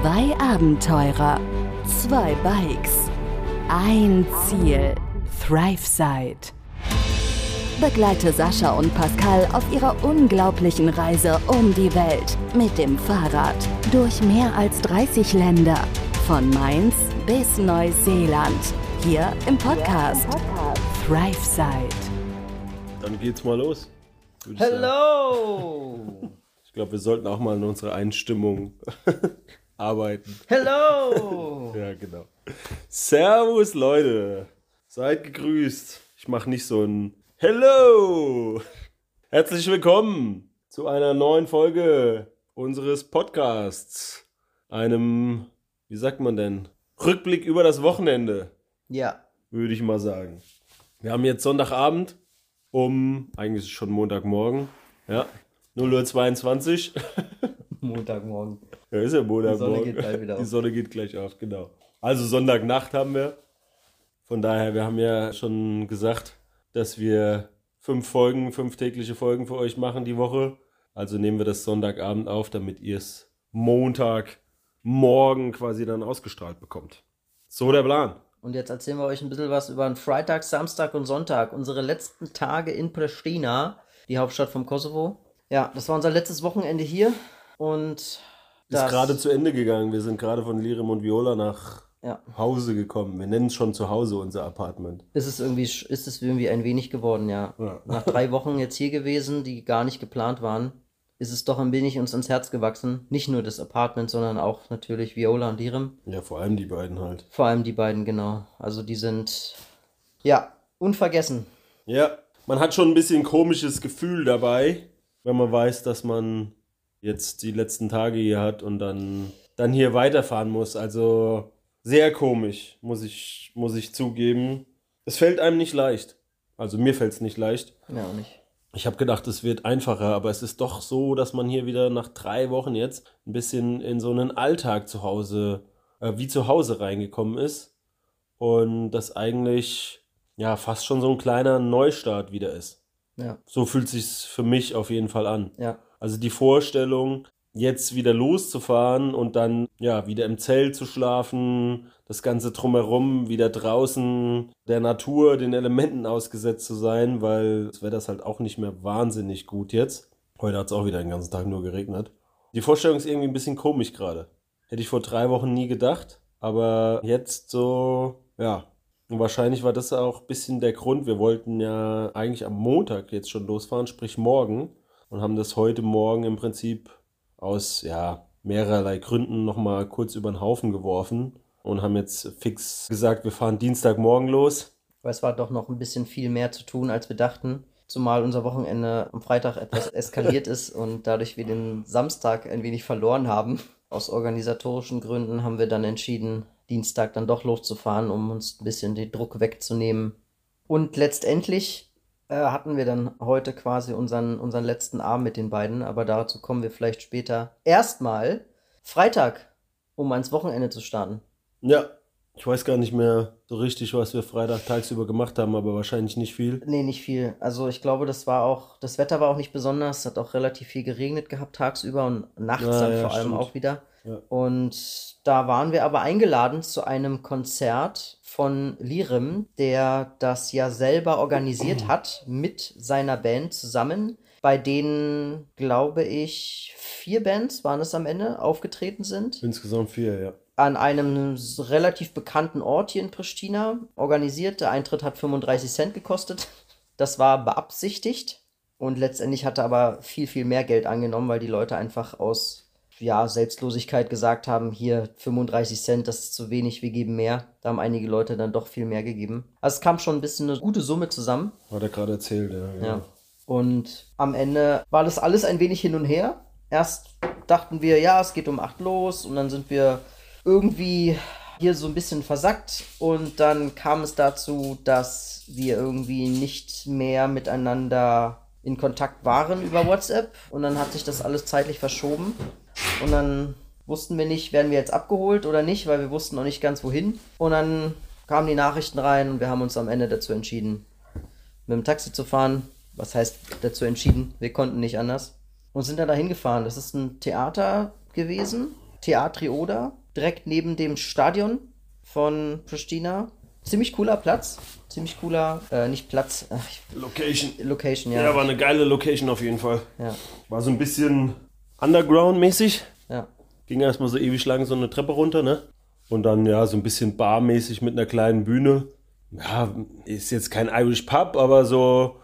Zwei Abenteurer, zwei Bikes, ein Ziel, ThriveSide. Begleite Sascha und Pascal auf ihrer unglaublichen Reise um die Welt mit dem Fahrrad durch mehr als 30 Länder, von Mainz bis Neuseeland, hier im Podcast ThriveSide. Dann geht's mal los. sagen. Hello! Ich glaube, wir sollten auch mal an unserer Einstimmung arbeiten. Hello! Ja, genau. Servus, Leute. Seid gegrüßt. Ich mache nicht so ein Hello. Herzlich willkommen zu einer neuen Folge unseres Podcasts. Einem, wie sagt man denn? Rückblick über das Wochenende, Ja, würde ich mal sagen. Wir haben jetzt Sonntagabend um, eigentlich ist es schon Montagmorgen, ja, 0.22 Uhr. Montagmorgen. Ja, ist ja Montagmorgen. Die Sonne geht gleich wieder Die auf. Sonne geht gleich auf, genau. Also Sonntagnacht haben wir. Von daher, wir haben ja schon gesagt, dass wir fünf Folgen, fünf tägliche Folgen für euch machen die Woche. Also nehmen wir das Sonntagabend auf, damit ihr es Montagmorgen quasi dann ausgestrahlt bekommt. So der Plan. Und jetzt erzählen wir euch ein bisschen was über den Freitag, Samstag und Sonntag. Unsere letzten Tage in Pristina, die Hauptstadt vom Kosovo. Ja, das war unser letztes Wochenende hier. Und Ist gerade zu Ende gegangen. Wir sind gerade von Lirim und Viola nach ja, Hause gekommen. Wir nennen es schon zu Hause unser Apartment. ist es irgendwie, ist es irgendwie ein wenig geworden, ja. Ja. Nach drei Wochen jetzt hier gewesen, die gar nicht geplant waren, ist es doch ein wenig uns ins Herz gewachsen. Nicht nur das Apartment, sondern auch natürlich Viola und Lirim. Ja, vor allem die beiden halt. Vor allem die beiden, genau. Also die sind, ja, unvergessen. Ja, man hat schon ein bisschen komisches Gefühl dabei, wenn man weiß, dass man jetzt die letzten Tage hier hat und dann, dann hier weiterfahren muss. Also sehr komisch, muss ich, muss ich zugeben. Es fällt einem nicht leicht. Also mir fällt es nicht leicht. Ja, auch nicht. Ich habe gedacht, es wird einfacher, aber es ist doch so, dass man hier wieder nach drei Wochen jetzt ein bisschen in so einen Alltag zu Hause, äh, wie zu Hause reingekommen ist. Und das eigentlich, ja, fast schon so ein kleiner Neustart wieder ist. Ja, So fühlt sich's für mich auf jeden Fall an. ja, Also die Vorstellung, jetzt wieder loszufahren und dann ja wieder im Zelt zu schlafen, das Ganze drumherum, wieder draußen der Natur, den Elementen ausgesetzt zu sein, weil es wäre das halt auch nicht mehr wahnsinnig gut jetzt. Heute hat es auch wieder den ganzen Tag nur geregnet. Die Vorstellung ist irgendwie ein bisschen komisch gerade. Hätte ich vor drei Wochen nie gedacht, aber jetzt so, ja. Und wahrscheinlich war das auch ein bisschen der Grund. Wir wollten ja eigentlich am Montag jetzt schon losfahren, sprich morgen und haben das heute Morgen im Prinzip aus ja, mehrerlei Gründen nochmal kurz über den Haufen geworfen und haben jetzt fix gesagt, wir fahren Dienstagmorgen los. weil es war doch noch ein bisschen viel mehr zu tun, als wir dachten. Zumal unser Wochenende am Freitag etwas eskaliert ist und dadurch wir den Samstag ein wenig verloren haben. Aus organisatorischen Gründen haben wir dann entschieden, Dienstag dann doch loszufahren, um uns ein bisschen den Druck wegzunehmen. Und letztendlich äh, hatten wir dann heute quasi unseren, unseren letzten Abend mit den beiden, aber dazu kommen wir vielleicht später. Erstmal Freitag, um ans Wochenende zu starten. Ja, ich weiß gar nicht mehr so richtig, was wir Freitag tagsüber gemacht haben, aber wahrscheinlich nicht viel. Nee, nicht viel. Also ich glaube, das war auch, das Wetter war auch nicht besonders. Es hat auch relativ viel geregnet gehabt tagsüber und nachts Ja, dann ja, vor allem stimmt. auch wieder. Ja. Und da waren wir aber eingeladen zu einem Konzert von Lirim, der das ja selber organisiert hat mit seiner Band zusammen, bei denen, glaube ich, vier Bands waren es am Ende, aufgetreten sind Insgesamt vier, ja. an einem relativ bekannten Ort hier in Pristina organisiert. Der Eintritt hat 35 Cent gekostet. Das war beabsichtigt und letztendlich hatte aber viel, viel mehr Geld angenommen, weil die Leute einfach aus ja, Selbstlosigkeit gesagt haben, hier 35 Cent, das ist zu wenig, wir geben mehr. Da haben einige Leute dann doch viel mehr gegeben. Also es kam schon ein bisschen eine gute Summe zusammen. Hat er gerade erzählt, ja. genau. Ja. Und am Ende war das alles ein wenig hin und her. Erst dachten wir, ja, es geht um 8 los und dann sind wir irgendwie hier so ein bisschen versackt und dann kam es dazu, dass wir irgendwie nicht mehr miteinander in Kontakt waren über WhatsApp und dann hat sich das alles zeitlich verschoben und dann wussten wir nicht, werden wir jetzt abgeholt oder nicht, weil wir wussten noch nicht ganz wohin und dann kamen die Nachrichten rein und wir haben uns am Ende dazu entschieden, mit dem Taxi zu fahren. Was heißt dazu entschieden? Wir konnten nicht anders. Und sind dann dahin gefahren. Das ist ein Theater gewesen. Teatri Oder, direkt neben dem Stadion von Pristina. Ziemlich cooler Platz. Ziemlich cooler, äh, nicht Platz, ach, Location. Location, ja. Ja, war eine geile Location auf jeden Fall. Ja, War so ein bisschen Underground-mäßig. ja. Ging erstmal so ewig lang so eine Treppe runter, ne? Und dann ja so ein bisschen barmäßig mit einer kleinen Bühne. Ja, ist jetzt kein Irish Pub, aber so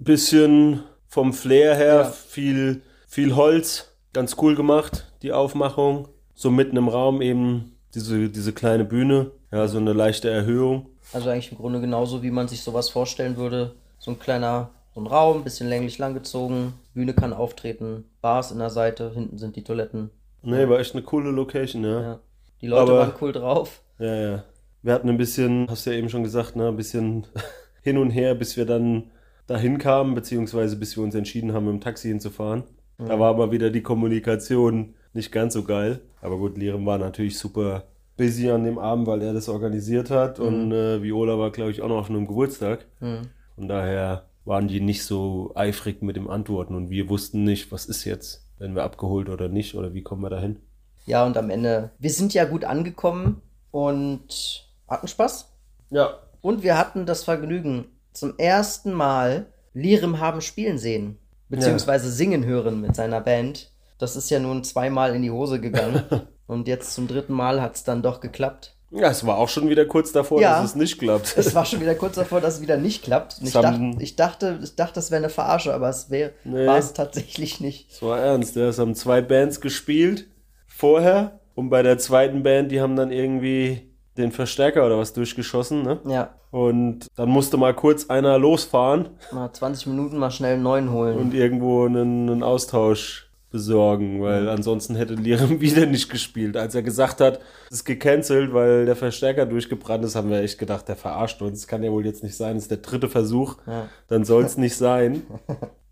ein bisschen vom Flair her Ja. viel, viel Holz. Ganz cool gemacht, die Aufmachung. So mitten im Raum eben diese, diese kleine Bühne. Ja, so eine leichte Erhöhung. Also eigentlich im Grunde genauso, wie man sich sowas vorstellen würde. So ein kleiner, so ein Raum, bisschen länglich langgezogen, Bühne kann auftreten, Bars in der Seite, hinten sind die Toiletten. Nee, war echt eine coole Location, ja. Ja. Die Leute Aber- waren cool drauf. Ja, ja. Wir hatten ein bisschen, hast du ja eben schon gesagt, ne, ein bisschen hin und her, bis wir dann dahin kamen, beziehungsweise bis wir uns entschieden haben, mit dem Taxi hinzufahren. Da war aber wieder die Kommunikation nicht ganz so geil. Aber gut, Liram war natürlich super busy an dem Abend, weil er das organisiert hat. Und äh, Viola war, glaube ich, auch noch auf einem Geburtstag. Mhm. Von daher waren die nicht so eifrig mit dem Antworten. Und wir wussten nicht, was ist jetzt, werden wir abgeholt oder nicht, oder wie kommen wir dahin. Ja, und am Ende, wir sind ja gut angekommen und hatten Spaß. Ja, Und wir hatten das Vergnügen, zum ersten Mal Lirim haben spielen sehen. Beziehungsweise singen hören mit seiner Band. Das ist ja nun zweimal in die Hose gegangen. und jetzt zum dritten Mal hat es dann doch geklappt. Ja, es war auch schon wieder kurz davor, Ja. dass es nicht klappt. Es war schon wieder kurz davor, dass es wieder nicht klappt. Ich, dachte, ich dachte, ich dachte, das wäre eine Verarsche, aber es wär, Nee. war es tatsächlich nicht. Es war ernst, ja. Es haben zwei Bands gespielt vorher und bei der zweiten Band, die haben dann irgendwie den Verstärker oder was durchgeschossen, ne? Ja, Und dann musste mal kurz einer losfahren mal 20 Minuten mal schnell einen neuen holen. und irgendwo einen, einen Austausch besorgen, weil ansonsten hätte Liram wieder nicht gespielt. Als er gesagt hat, es ist gecancelt, weil der Verstärker durchgebrannt ist, haben wir echt gedacht, der verarscht uns. Das kann ja wohl jetzt nicht sein. Das ist der dritte Versuch. Ja. Dann soll es nicht sein.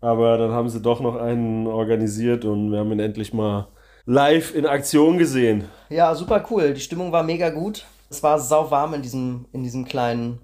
Aber dann haben sie doch noch einen organisiert und wir haben ihn endlich mal live in Aktion gesehen. Ja, super cool. Die Stimmung war mega gut. Es war sau warm in diesem, in diesem kleinen,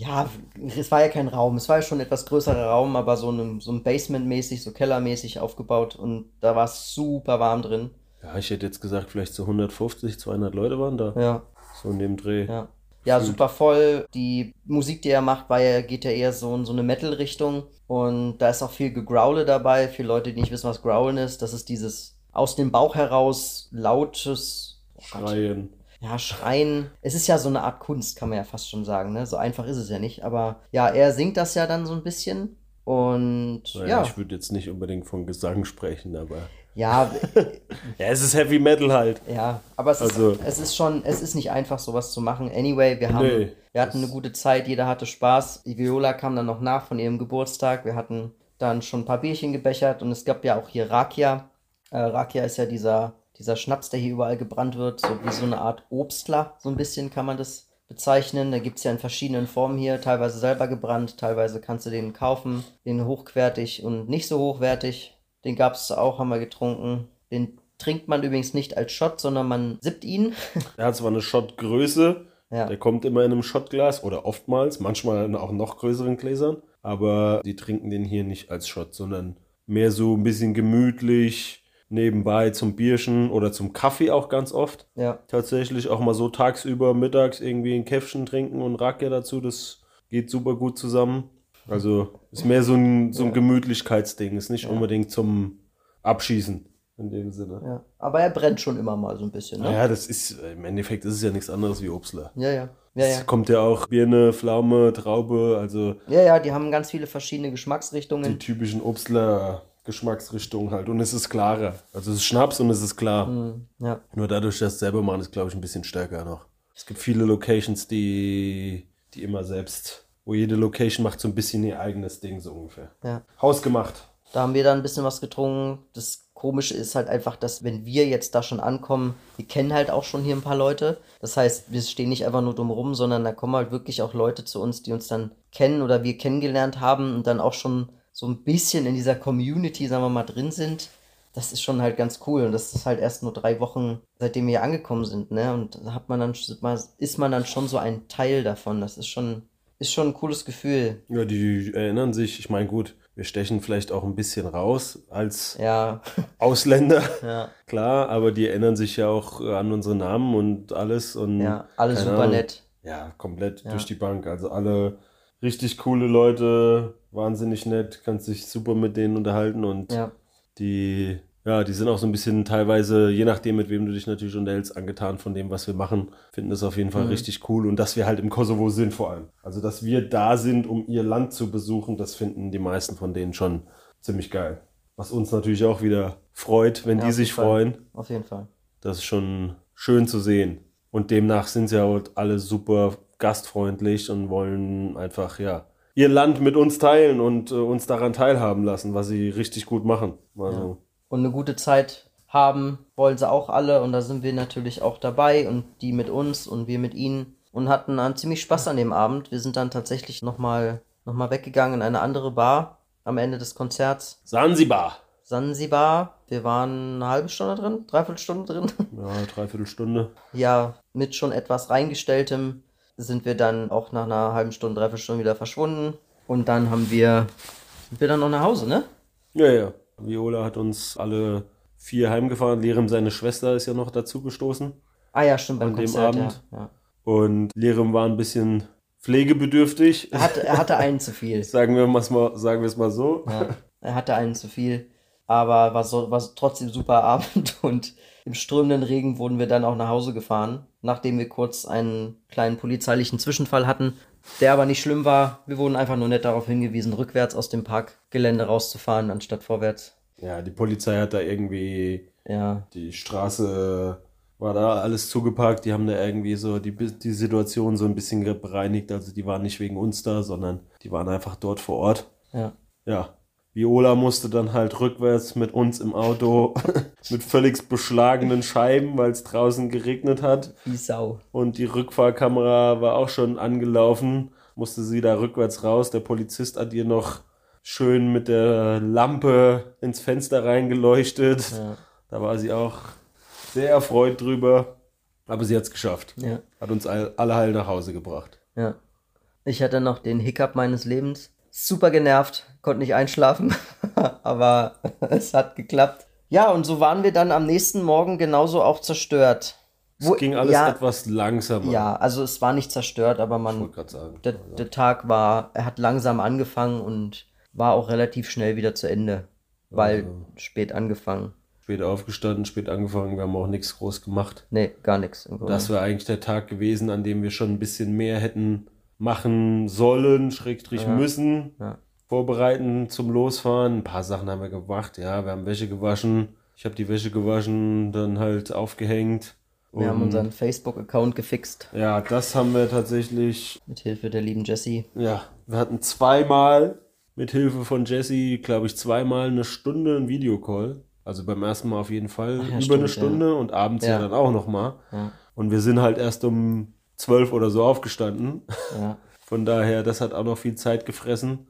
ja, es war ja kein Raum, es war ja schon ein etwas größerer Raum, aber so ein, so ein Basement-mäßig, so Kellermäßig aufgebaut und da war es super warm drin. Ja, ich hätte jetzt gesagt, vielleicht so 150, 200 Leute waren da. Ja, So in dem Dreh. ja. Ja, super voll. Die Musik, die er macht, war ja, geht ja eher so in so eine Metal-Richtung. Und da ist auch viel Gegrowle dabei. Für Leute, die nicht wissen, was Growlen ist, das ist dieses aus dem Bauch heraus lautes oh. Schreien. Ja, Schreien. Es ist ja so eine Art Kunst, kann man ja fast schon sagen. Ne? So einfach ist es ja nicht. Aber ja, er singt das ja dann so ein bisschen. Und Naja, ja, Ich würde jetzt nicht unbedingt von Gesang sprechen, aber. ja, Ja, es ist Heavy Metal halt. ja. Aber es ist, Also- es ist schon, es ist nicht einfach, sowas zu machen. Anyway, wir haben, Nee, wir hatten eine gute Zeit, jeder hatte Spaß. Die Viola kam dann noch nach von ihrem Geburtstag. Wir hatten dann schon ein paar Bierchen gebechert und es gab ja auch hier Rakia. Äh, Rakia ist ja dieser, dieser Schnaps, der hier überall gebrannt wird, so wie so eine Art Obstler, so ein bisschen kann man das bezeichnen. Da gibt es ja in verschiedenen Formen hier, teilweise selber gebrannt, teilweise kannst du den kaufen, den hochwertig und nicht so hochwertig. Den gab es auch, haben wir getrunken. Den trinkt man übrigens nicht als Shot, sondern man sippt ihn. Er hat zwar eine Shotgröße, Ja. der kommt immer in einem Shotglas oder oftmals, manchmal in auch noch größeren Gläsern, aber die trinken den hier nicht als Shot, sondern mehr so ein bisschen gemütlich nebenbei zum Bierchen oder zum Kaffee auch ganz oft. Ja. Tatsächlich auch mal so tagsüber, mittags irgendwie ein Käffchen trinken und Rakia dazu, das geht super gut zusammen. Also ist mehr so ein, so ein Gemütlichkeitsding, ist nicht unbedingt zum Abschießen in dem Sinne. ja. Aber er brennt schon immer mal so ein bisschen, ne? Naja, das ist, im Endeffekt ist es ja nichts anderes wie Obstler. Ja, ja. Ja, Es ja. kommt ja auch Birne, Pflaume, Traube, also Ja, ja, die haben ganz viele verschiedene die Geschmacksrichtungen. typischen Obstler-Geschmacksrichtungen halt. Und es ist klarer. Also es ist Schnaps und es ist klar. Hm, ja. Nur dadurch, dass selber machen, ist, glaube ich, ein bisschen stärker noch. Es gibt viele Locations, die, die immer selbst, wo jede Location macht so ein bisschen ihr eigenes Ding, so ungefähr. Ja. Hausgemacht. Da haben wir dann ein bisschen was getrunken. Das Komische ist halt einfach, dass wenn wir jetzt da schon ankommen, wir kennen halt auch schon hier ein paar Leute. Das heißt, wir stehen nicht einfach nur dumm rum, sondern da kommen halt wirklich auch Leute zu uns, die uns dann kennen oder wir kennengelernt haben und dann auch schon so ein bisschen in dieser Community, sagen wir mal, drin sind. Das ist schon halt ganz cool. Und das ist halt erst nur drei Wochen, seitdem wir hier angekommen sind, ne? Und da hat man dann, ist man dann schon so ein Teil davon. Das ist schon, ist schon ein cooles Gefühl. Ja, die erinnern sich, ich meine, gut, wir stechen vielleicht auch ein bisschen raus als Ja, Ausländer. ja, Klar, aber die erinnern sich ja auch an unsere Namen und alles. Und ja, alles super Ahnung. nett. Ja, komplett Ja. durch die Bank. Also alle richtig coole Leute, wahnsinnig nett, kannst dich super mit denen unterhalten und Ja, die, ja, die sind auch so ein bisschen teilweise, je nachdem, mit wem du dich natürlich unterhältst, angetan von dem, was wir machen. Finden das auf jeden Fall Mhm. richtig cool und dass wir halt im Kosovo sind vor allem. Also, dass wir da sind, um ihr Land zu besuchen, das finden die meisten von denen schon ziemlich geil. Was uns natürlich auch wieder freut, wenn Ja, die sich Fall. freuen. auf jeden Fall. Das ist schon schön zu sehen. Und demnach sind sie auch alle super gastfreundlich und wollen einfach, ja, ihr Land mit uns teilen und äh, uns daran teilhaben lassen, was sie richtig gut machen. Also, Und eine gute Zeit haben wollen sie auch alle und da sind wir natürlich auch dabei und die mit uns und wir mit ihnen und hatten dann ziemlich Spaß an dem Abend. Wir sind dann tatsächlich nochmal noch mal weggegangen in eine andere Bar am Ende des Konzerts. Sansibar. Sansibar. Wir waren eine halbe Stunde drin, dreiviertel Stunde drin. Ja, dreiviertel Stunde. ja, mit schon etwas reingestelltem sind wir dann auch nach einer halben Stunde, dreiviertel Stunde wieder verschwunden. Und dann haben wir, sind wir dann noch nach Hause, ne? Ja, ja. Viola hat uns alle vier heimgefahren. Lerem, seine Schwester, ist ja noch dazu gestoßen. Ah ja, stimmt, beim An dem Konzert, Abend? ja. ja. Und Lerem war ein bisschen pflegebedürftig. Er, hatte, er hatte einen zu viel. Sagen wir es mal, sagen wir es mal so. Ja, er hatte einen zu viel, aber war, so, war trotzdem ein super Abend und im strömenden Regen wurden wir dann auch nach Hause gefahren, nachdem wir kurz einen kleinen polizeilichen Zwischenfall hatten, der aber nicht schlimm war. Wir wurden einfach nur nett darauf hingewiesen, rückwärts aus dem Parkgelände rauszufahren, anstatt vorwärts. Ja, die Polizei hat da irgendwie Ja, die Straße war da alles zugeparkt. Die haben da irgendwie so die, die Situation so ein bisschen bereinigt. Also die waren nicht wegen uns da, sondern die waren einfach dort vor Ort. ja, Ja. Viola musste dann halt rückwärts mit uns im Auto mit völlig beschlagenen Scheiben, weil es draußen geregnet hat. wie Sau. Und die Rückfahrkamera war auch schon angelaufen. Musste sie da rückwärts raus. Der Polizist hat ihr noch schön mit der Lampe ins Fenster reingeleuchtet. Ja, Da war sie auch sehr erfreut drüber. Aber sie hat es geschafft. ja, Hat uns all, alle heil nach Hause gebracht. ja. Ich hatte noch den Hiccup meines Lebens. Super genervt, konnte nicht einschlafen, aber es hat geklappt. Ja, und so waren wir dann am nächsten Morgen genauso auch zerstört. Es ging alles ja, etwas langsamer. Ja, also es war nicht zerstört, aber Ich man, wollte gerade sagen. der, der Tag war, er hat langsam angefangen und war auch relativ schnell wieder zu Ende, weil Also. spät angefangen. Spät aufgestanden, spät angefangen. Wir haben auch nichts groß gemacht. Nee, gar nichts. Das wäre eigentlich der Tag gewesen, an dem wir schon ein bisschen mehr hätten machen sollen, schrägstrich Ja. müssen. Ja. Vorbereiten zum Losfahren. Ein paar Sachen haben wir gemacht. Ja, wir haben Wäsche gewaschen. Ich habe die Wäsche gewaschen, dann halt aufgehängt. Wir haben unseren Facebook-Account gefixt, Ja, das haben wir tatsächlich. mit Hilfe der lieben Jessie. Ja, wir hatten zweimal mit Hilfe von Jesse, glaube ich, zweimal eine Stunde einen Videocall. Also beim ersten Mal auf jeden Fall Ach ja, über stimmt, eine Stunde und abends ja, Ja. dann auch nochmal. Ja, Und wir sind halt erst um zwölf oder so aufgestanden. ja, Von daher, das hat auch noch viel Zeit gefressen,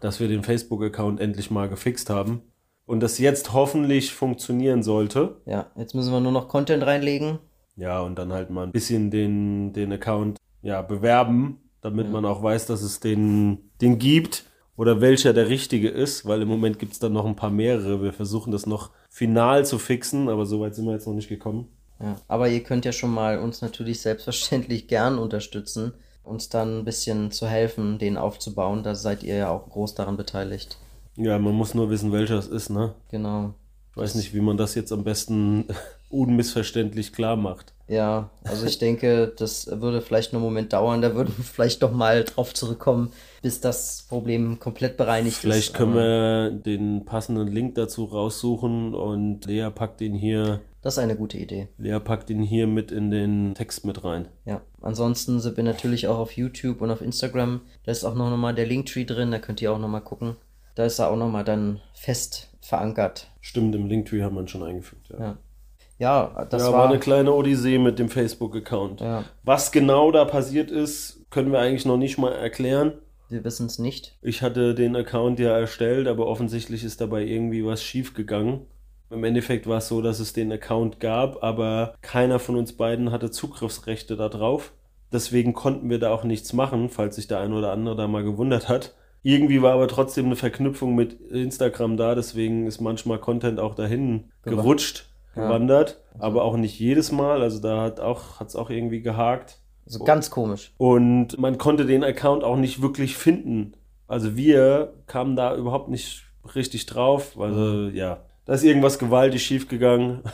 dass wir den Facebook-Account endlich mal gefixt haben. Und das jetzt hoffentlich funktionieren sollte. ja. Jetzt müssen wir nur noch Content reinlegen. Ja, und dann halt mal ein bisschen den, den Account ja, bewerben, damit man auch weiß, dass es den, den gibt oder welcher der richtige ist, weil im Moment gibt es dann noch ein paar mehrere. Wir versuchen das noch final zu fixen, aber so weit sind wir jetzt noch nicht gekommen. Ja, aber ihr könnt ja schon mal uns natürlich selbstverständlich gern unterstützen, uns dann ein bisschen zu helfen, den aufzubauen. Da seid ihr ja auch groß daran beteiligt. Ja, man muss nur wissen, welcher es ist, ne? Genau. Ich weiß nicht, wie man das jetzt am besten unmissverständlich klar macht. Ja, also ich denke, das würde vielleicht noch einen Moment dauern. Da würden wir vielleicht doch mal drauf zurückkommen, bis das Problem komplett bereinigt Vielleicht ist. können Aber wir den passenden Link dazu raussuchen und Lea packt ihn hier, Das ist eine gute Idee. Lea packt ihn hier mit in den Text mit rein. Ja, ansonsten sind wir natürlich auch auf YouTube und auf Instagram. Da ist auch noch mal der Linktree drin, da könnt ihr auch noch mal gucken. Da ist er auch noch mal dann fest verankert. Stimmt, im Linktree haben wir ihn schon eingefügt. Ja, Ja, ja das ja war, war eine kleine Odyssee mit dem Facebook-Account. Ja, Was genau da passiert ist, können wir eigentlich noch nicht mal erklären. wir wissen es nicht. Ich hatte den Account ja erstellt, aber offensichtlich ist dabei irgendwie was schief gegangen. Im Endeffekt war es so, dass es den Account gab, aber keiner von uns beiden hatte Zugriffsrechte darauf. Deswegen konnten wir da auch nichts machen, falls sich der ein oder andere da mal gewundert hat. Irgendwie war aber trotzdem eine Verknüpfung mit Instagram da, deswegen ist manchmal Content auch dahin Gewa- gerutscht, Ja. gewandert, aber auch nicht jedes Mal. Also da hat auch hat's auch irgendwie gehakt. So ganz komisch. Und man konnte den Account auch nicht wirklich finden. Also wir kamen da überhaupt nicht richtig drauf. Also ja, da ist irgendwas gewaltig schief gegangen.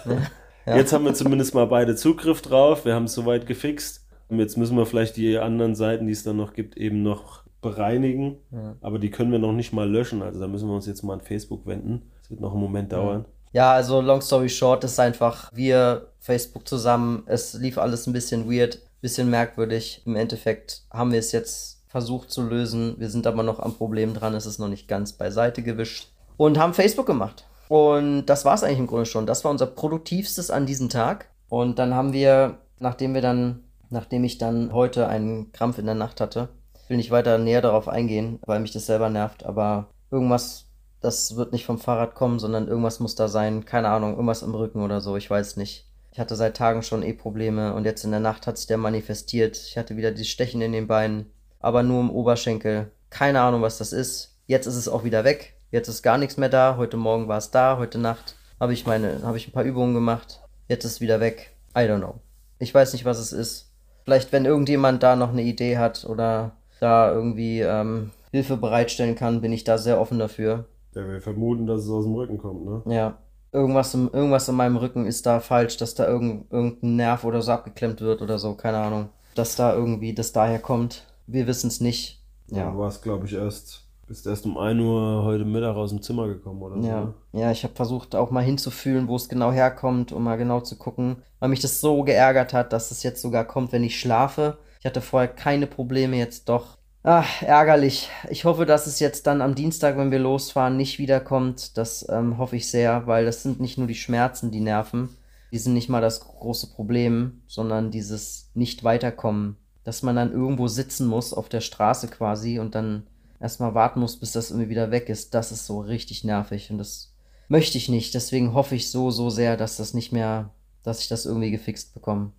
Ja. Jetzt haben wir zumindest mal beide Zugriff drauf. Wir haben es soweit gefixt. Und jetzt müssen wir vielleicht die anderen Seiten, die es dann noch gibt, eben noch bereinigen. Ja. Aber die können wir noch nicht mal löschen. Also da müssen wir uns jetzt mal an Facebook wenden. Das wird noch einen Moment dauern. Ja, also long story short ist einfach, wir, Facebook zusammen, es lief alles ein bisschen weird, bisschen merkwürdig. Im Endeffekt haben wir es jetzt versucht zu lösen. Wir sind aber noch am Problem dran, es ist noch nicht ganz beiseite gewischt. Und haben Facebook gemacht. Und das war es eigentlich im Grunde schon. Das war unser produktivstes an diesem Tag. Und dann haben wir, nachdem wir dann, nachdem ich dann heute einen Krampf in der Nacht hatte, ich will nicht weiter näher darauf eingehen, weil mich das selber nervt, aber irgendwas das wird nicht vom Fahrrad kommen, sondern irgendwas muss da sein. Keine Ahnung, irgendwas im Rücken oder so, ich weiß nicht. Ich hatte seit Tagen schon eh Probleme und jetzt in der Nacht hat sich der manifestiert. Ich hatte wieder die Stechen in den Beinen, aber nur im Oberschenkel. Keine Ahnung, was das ist. Jetzt ist es auch wieder weg. Jetzt ist gar nichts mehr da. Heute Morgen war es da, heute Nacht habe ich meine, habe ich ein paar Übungen gemacht. Jetzt ist es wieder weg. I don't know. Ich weiß nicht, was es ist. Vielleicht, wenn irgendjemand da noch eine Idee hat oder da irgendwie ähm, Hilfe bereitstellen kann, bin ich da sehr offen dafür. Ja, wir vermuten, dass es aus dem Rücken kommt, ne? Ja, irgendwas, im, irgendwas in meinem Rücken ist da falsch, dass da irgend, irgendein Nerv oder so abgeklemmt wird oder so, keine Ahnung. Dass da irgendwie das daher kommt. Wir wissen es nicht. Du Ja. warst, glaube ich, erst, bist erst um 1 Uhr heute Mittag aus dem Zimmer gekommen oder so. Ja, ne? ja, ich habe versucht auch mal hinzufühlen, wo es genau herkommt, um mal genau zu gucken, weil mich das so geärgert hat, dass es jetzt sogar kommt, wenn ich schlafe. Ich hatte vorher keine Probleme, jetzt doch. Ach, ärgerlich. Ich hoffe, dass es jetzt dann am Dienstag, wenn wir losfahren, nicht wiederkommt. Das ähm, hoffe ich sehr, weil das sind nicht nur die Schmerzen, die nerven. Die sind nicht mal das große Problem, sondern dieses Nicht-Weiterkommen. Dass man dann irgendwo sitzen muss, auf der Straße quasi, und dann erstmal warten muss, bis das irgendwie wieder weg ist. Das ist so richtig nervig und das möchte ich nicht. Deswegen hoffe ich so, so sehr, dass das nicht mehr, dass ich das irgendwie gefixt bekomme.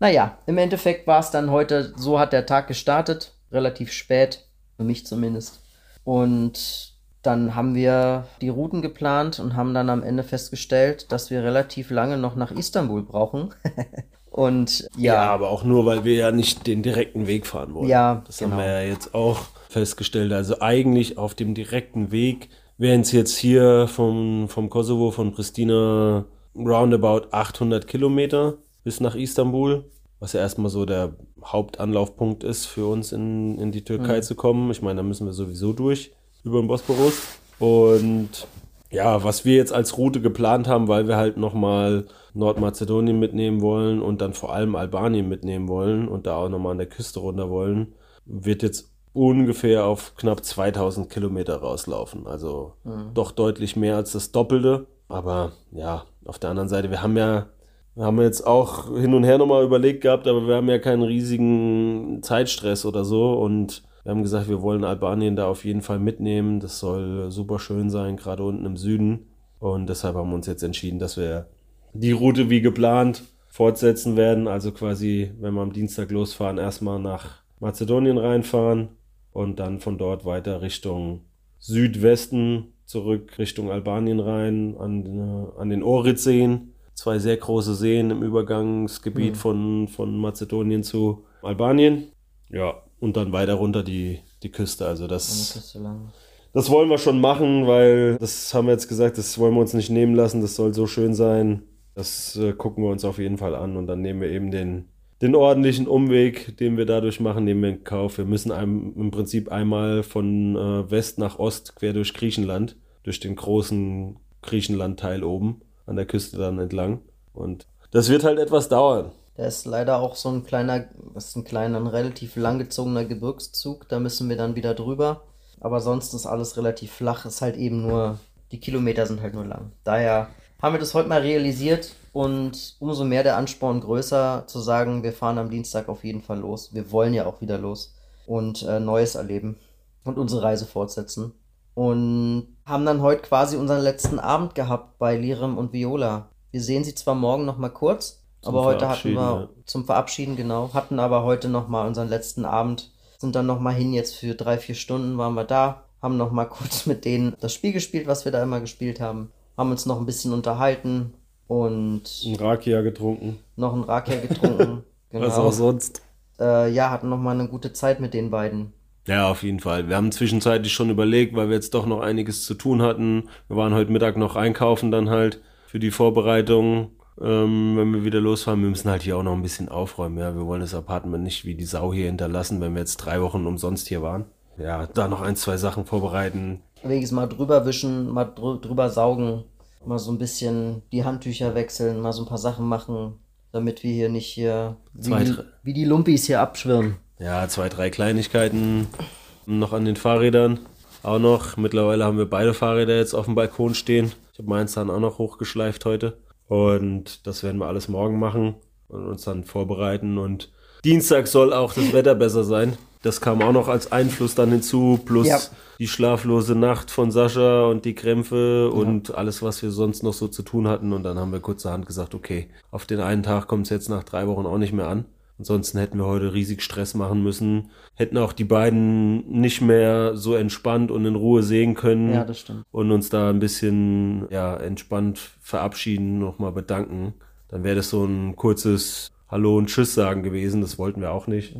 Naja, im Endeffekt war es dann heute, so hat der Tag gestartet, relativ spät, für mich zumindest. Und dann haben wir die Routen geplant und haben dann am Ende festgestellt, dass wir relativ lange noch nach Istanbul brauchen. und Ja, ja, aber auch nur, weil wir ja nicht den direkten Weg fahren wollen. Ja, Das genau. haben wir ja jetzt auch festgestellt. Also eigentlich auf dem direkten Weg wären es jetzt hier vom, vom Kosovo, von Pristina, roundabout 800 Kilometer bis nach Istanbul. Was ja erstmal so der Hauptanlaufpunkt ist für uns in, in die Türkei zu kommen. Ich meine, da müssen wir sowieso durch über den Bosporus. Und ja, was wir jetzt als Route geplant haben, weil wir halt nochmal Nordmazedonien mitnehmen wollen und dann vor allem Albanien mitnehmen wollen und da auch nochmal an der Küste runter wollen, wird jetzt ungefähr auf knapp 2000 Kilometer rauslaufen. Also doch deutlich mehr als das Doppelte. Aber ja, auf der anderen Seite, wir haben ja, wir haben jetzt auch hin und her nochmal überlegt gehabt, aber wir haben ja keinen riesigen Zeitstress oder so und wir haben gesagt, wir wollen Albanien da auf jeden Fall mitnehmen. Das soll super schön sein, gerade unten im Süden. Und deshalb haben wir uns jetzt entschieden, dass wir die Route wie geplant fortsetzen werden. Also quasi, wenn wir am Dienstag losfahren, erstmal nach Mazedonien reinfahren und dann von dort weiter Richtung Südwesten zurück Richtung Albanien rein, an, äh, an den Ohrid-Seen. Zwei sehr große Seen im Übergangsgebiet von, von Mazedonien zu Albanien. Ja, und dann weiter runter die, die Küste. Also das, das wollen wir schon machen, weil das haben wir jetzt gesagt, das wollen wir uns nicht nehmen lassen. Das soll so schön sein. Das äh, gucken wir uns auf jeden Fall an und dann nehmen wir eben den, den ordentlichen Umweg, den wir dadurch machen, nehmen wir in Kauf. Wir müssen einem, im Prinzip einmal von äh, West nach Ost quer durch Griechenland, durch den großen Griechenland-Teil oben an der Küste dann entlang. Und das wird halt etwas dauern. Da ist leider auch so ein kleiner, das ist ein kleiner, ein relativ langgezogener Gebirgszug. Da müssen wir dann wieder drüber. Aber sonst ist alles relativ flach. Ist halt eben nur, die Kilometer sind halt nur lang. Daher haben wir das heute mal realisiert und umso mehr der Ansporn größer zu sagen, wir fahren am Dienstag auf jeden Fall los. Wir wollen ja auch wieder los und äh, Neues erleben und unsere Reise fortsetzen. Und haben dann heute quasi unseren letzten Abend gehabt bei Lirim und Viola. Wir sehen sie zwar morgen noch mal kurz, Zum aber heute hatten wir Verabschieden, zum Verabschieden genau, hatten aber heute noch mal unseren letzten Abend, sind dann noch mal hin jetzt für drei vier Stunden waren wir da haben noch mal kurz mit denen das Spiel gespielt, was wir da immer gespielt haben, haben uns noch ein bisschen unterhalten und Ein Rakia getrunken. noch ein Rakia getrunken. genau. Was auch sonst. Äh, ja, hatten noch mal eine gute Zeit mit den beiden. Ja, auf jeden Fall. Wir haben zwischenzeitlich schon überlegt, weil wir jetzt doch noch einiges zu tun hatten. Wir waren heute Mittag noch einkaufen dann halt für die Vorbereitung, ähm, wenn wir wieder losfahren. Wir müssen halt hier auch noch ein bisschen aufräumen. Ja, wir wollen das Apartment nicht wie die Sau hier hinterlassen, wenn wir jetzt drei Wochen umsonst hier waren. Ja, da noch ein, zwei Sachen vorbereiten. Wenigstens mal drüber wischen, mal drü drüber saugen, mal so ein bisschen die Handtücher wechseln, mal so ein paar Sachen machen, damit wir hier nicht hier Zwei, wie, die- wie die Lumpis hier abschwirren. Ja, zwei, drei Kleinigkeiten noch an den Fahrrädern. Auch noch. Mittlerweile haben wir beide Fahrräder jetzt auf dem Balkon stehen. Ich habe meins dann auch noch hochgeschleift heute. Und das werden wir alles morgen machen und uns dann vorbereiten. Und Dienstag soll auch das Wetter besser sein. Das kam auch noch als Einfluss dann hinzu, plus Ja. die schlaflose Nacht von Sascha und die Krämpfe und alles, was wir sonst noch so zu tun hatten. Und dann haben wir kurzerhand gesagt, okay, auf den einen Tag kommt es jetzt nach drei Wochen auch nicht mehr an. Ansonsten hätten wir heute riesig Stress machen müssen, hätten auch die beiden nicht mehr so entspannt und in Ruhe sehen können Ja, das stimmt. und uns da ein bisschen ja, entspannt verabschieden, nochmal bedanken. Dann wäre das so ein kurzes Hallo und Tschüss sagen gewesen. Das wollten wir auch nicht.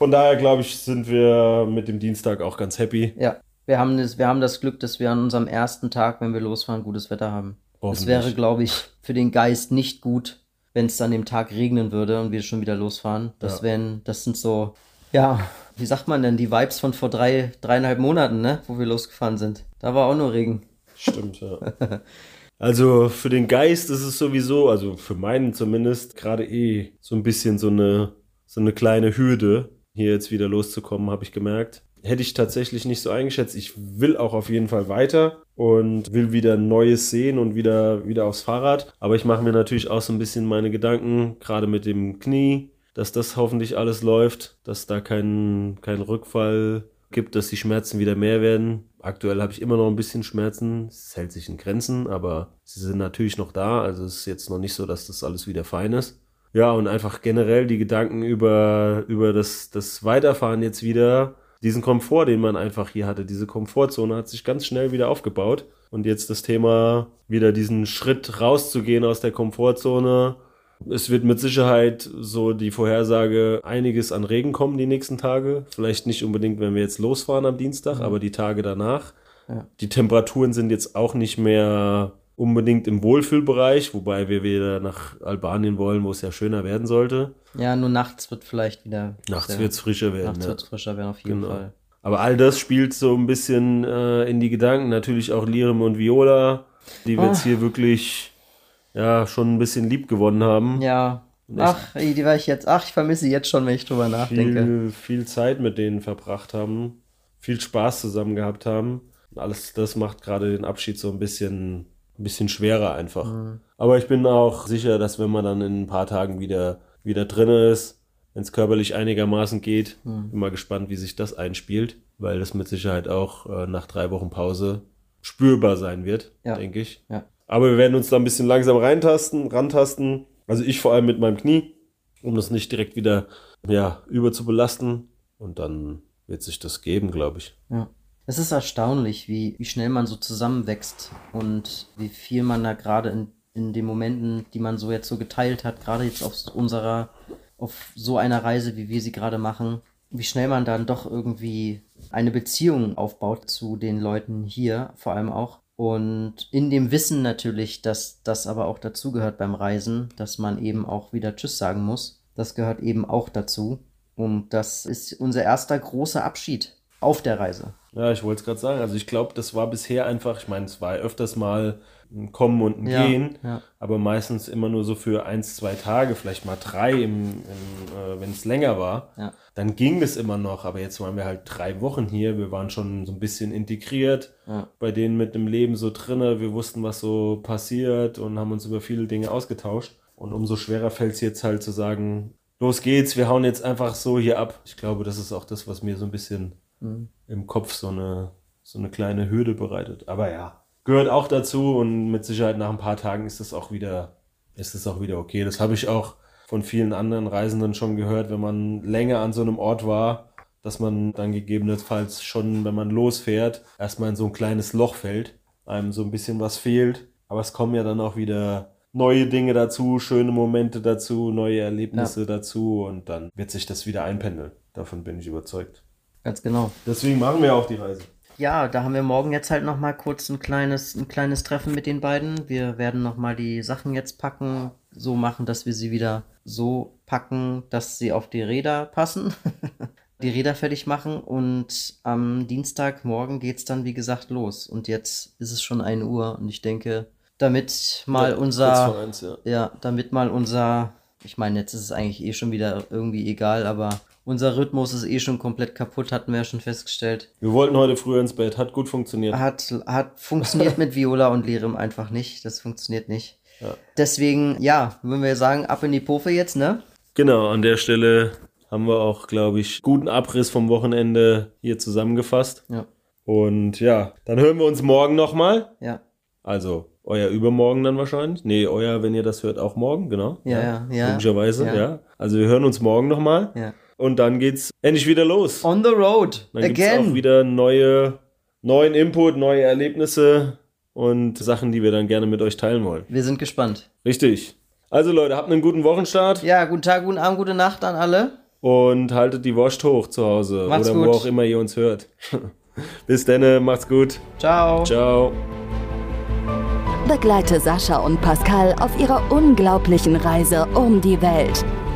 Von daher, glaube ich, sind wir mit dem Dienstag auch ganz happy. Ja, wir haben, das, wir haben das Glück, dass wir an unserem ersten Tag, wenn wir losfahren, gutes Wetter haben. Es wäre, glaube ich, für den Geist nicht gut, wenn es dann dem Tag regnen würde und wir schon wieder losfahren. Das Ja. wären, das sind so, ja, wie sagt man denn, die Vibes von vor drei, dreieinhalb Monaten, ne, wo wir losgefahren sind. Da war auch nur Regen. Stimmt, ja. Also für den Geist ist es sowieso, also für meinen zumindest, gerade eh so ein bisschen so eine, so eine kleine Hürde, hier jetzt wieder loszukommen, habe ich gemerkt. Hätte ich tatsächlich nicht so eingeschätzt. Ich will auch auf jeden Fall weiter und will wieder Neues sehen und wieder, wieder aufs Fahrrad. Aber ich mache mir natürlich auch so ein bisschen meine Gedanken, gerade mit dem Knie, dass das hoffentlich alles läuft, dass da kein, kein Rückfall gibt, dass die Schmerzen wieder mehr werden. Aktuell habe ich immer noch ein bisschen Schmerzen. Es hält sich in Grenzen, aber sie sind natürlich noch da. Also es ist jetzt noch nicht so, dass das alles wieder fein ist. Ja, und einfach generell die Gedanken über, über das, das Weiterfahren jetzt wieder, diesen Komfort, den man einfach hier hatte, diese Komfortzone hat sich ganz schnell wieder aufgebaut. Und jetzt das Thema, wieder diesen Schritt rauszugehen aus der Komfortzone. Es wird mit Sicherheit so die Vorhersage einiges an Regen kommen die nächsten Tage. Vielleicht nicht unbedingt, wenn wir jetzt losfahren am Dienstag, aber die Tage danach. Ja. Die Temperaturen sind jetzt auch nicht mehr unbedingt im Wohlfühlbereich, wobei wir wieder nach Albanien wollen, wo es ja schöner werden sollte. Ja, nur nachts wird vielleicht wieder. Nachts wird es frischer werden. Nachts ja. wird's frischer werden, auf jeden Genau. Fall. Aber all das spielt so ein bisschen äh, in die Gedanken. Natürlich auch Lirim und Viola, die wir jetzt Ah. hier wirklich ja schon ein bisschen lieb gewonnen haben. Ja. Ach, die war ich jetzt. Ach, ich vermisse sie jetzt schon, wenn ich drüber nachdenke. viel, viel Zeit mit denen verbracht haben, viel Spaß zusammen gehabt haben. Und alles das macht gerade den Abschied so ein bisschen, ein bisschen schwerer einfach. Mhm. Aber ich bin auch sicher, dass wenn man dann in ein paar Tagen wieder, wieder drin ist, wenn es körperlich einigermaßen geht, Mhm. bin mal gespannt, wie sich das einspielt, weil das mit Sicherheit auch äh, nach drei Wochen Pause spürbar sein wird, Ja. denke ich. Ja. Aber wir werden uns da ein bisschen langsam reintasten, rantasten. Also ich vor allem mit meinem Knie, um das nicht direkt wieder ja, über zu belasten. Und dann wird sich das geben, glaube ich. Ja. Es ist erstaunlich, wie, wie schnell man so zusammenwächst und wie viel man da gerade in, in den Momenten, die man so jetzt so geteilt hat, gerade jetzt auf unserer, auf so einer Reise, wie wir sie gerade machen, wie schnell man dann doch irgendwie eine Beziehung aufbaut zu den Leuten hier, vor allem auch. Und in dem Wissen natürlich, dass das aber auch dazugehört beim Reisen, dass man eben auch wieder Tschüss sagen muss. Das gehört eben auch dazu. Und das ist unser erster großer Abschied auf der Reise. Ja, ich wollte es gerade sagen. Also ich glaube, das war bisher einfach, ich meine, es war öfters mal ein Kommen und ein Ja, Gehen, ja. aber meistens immer nur so für eins, zwei Tage, vielleicht mal drei, im, im, äh, wenn es länger war. Ja. Dann ging das immer noch, aber jetzt waren wir halt drei Wochen hier. Wir waren schon so ein bisschen integriert bei denen mit dem Leben so drinne. Wir wussten, was so passiert und haben uns über viele Dinge ausgetauscht. Und umso schwerer fällt es jetzt halt zu sagen, los geht's, wir hauen jetzt einfach so hier ab. Ich glaube, das ist auch das, was mir so ein bisschen Mhm. im Kopf so eine, so eine kleine Hürde bereitet. Aber ja, gehört auch dazu und mit Sicherheit nach ein paar Tagen ist es auch wieder, ist es auch wieder okay. Das habe ich auch von vielen anderen Reisenden schon gehört, wenn man länger an so einem Ort war, dass man dann gegebenenfalls schon, wenn man losfährt, erstmal in so ein kleines Loch fällt, einem so ein bisschen was fehlt. Aber es kommen ja dann auch wieder neue Dinge dazu, schöne Momente dazu, neue Erlebnisse ja. dazu und dann wird sich das wieder einpendeln. Davon bin ich überzeugt. Ganz genau. Deswegen machen wir auch die Reise. Ja, da haben wir morgen jetzt halt nochmal kurz ein kleines, ein kleines Treffen mit den beiden. Wir werden nochmal die Sachen jetzt packen, so machen, dass wir sie wieder so packen, dass sie auf die Räder passen. die Räder fertig machen und am Dienstagmorgen geht es dann, wie gesagt, los. Und jetzt ist es schon 1 Uhr und ich denke, damit mal ja, unser. Eins, ja. ja, damit mal unser. Ich meine, jetzt ist es eigentlich eh schon wieder irgendwie egal, aber unser Rhythmus ist eh schon komplett kaputt, hatten wir ja schon festgestellt. Wir wollten heute früher ins Bett, hat gut funktioniert. Hat, hat funktioniert mit Viola und Lerem einfach nicht. Das funktioniert nicht. Ja. Deswegen, ja, würden wir sagen, ab in die Pofe jetzt, ne? Genau, an der Stelle haben wir auch, glaube ich, guten Abriss vom Wochenende hier zusammengefasst. Ja. Und ja, dann hören wir uns morgen nochmal. Ja. Also euer Übermorgen dann wahrscheinlich. Nee, euer, wenn ihr das hört, auch morgen, genau. Ja, ja, ja. Logischerweise, ja. ja. Also wir hören uns morgen nochmal. Ja. Und dann geht's endlich wieder los. On the road. Dann Again. gibt's auch wieder neue, neuen Input, neue Erlebnisse und Sachen, die wir dann gerne mit euch teilen wollen. Wir sind gespannt. Richtig. Also Leute, habt einen guten Wochenstart. Ja, guten Tag, guten Abend, gute Nacht an alle. Und haltet die Wurst hoch zu Hause macht's oder gut. wo auch immer ihr uns hört. Bis dann, macht's gut. Ciao. Ciao. Begleite Sascha und Pascal auf ihrer unglaublichen Reise um die Welt.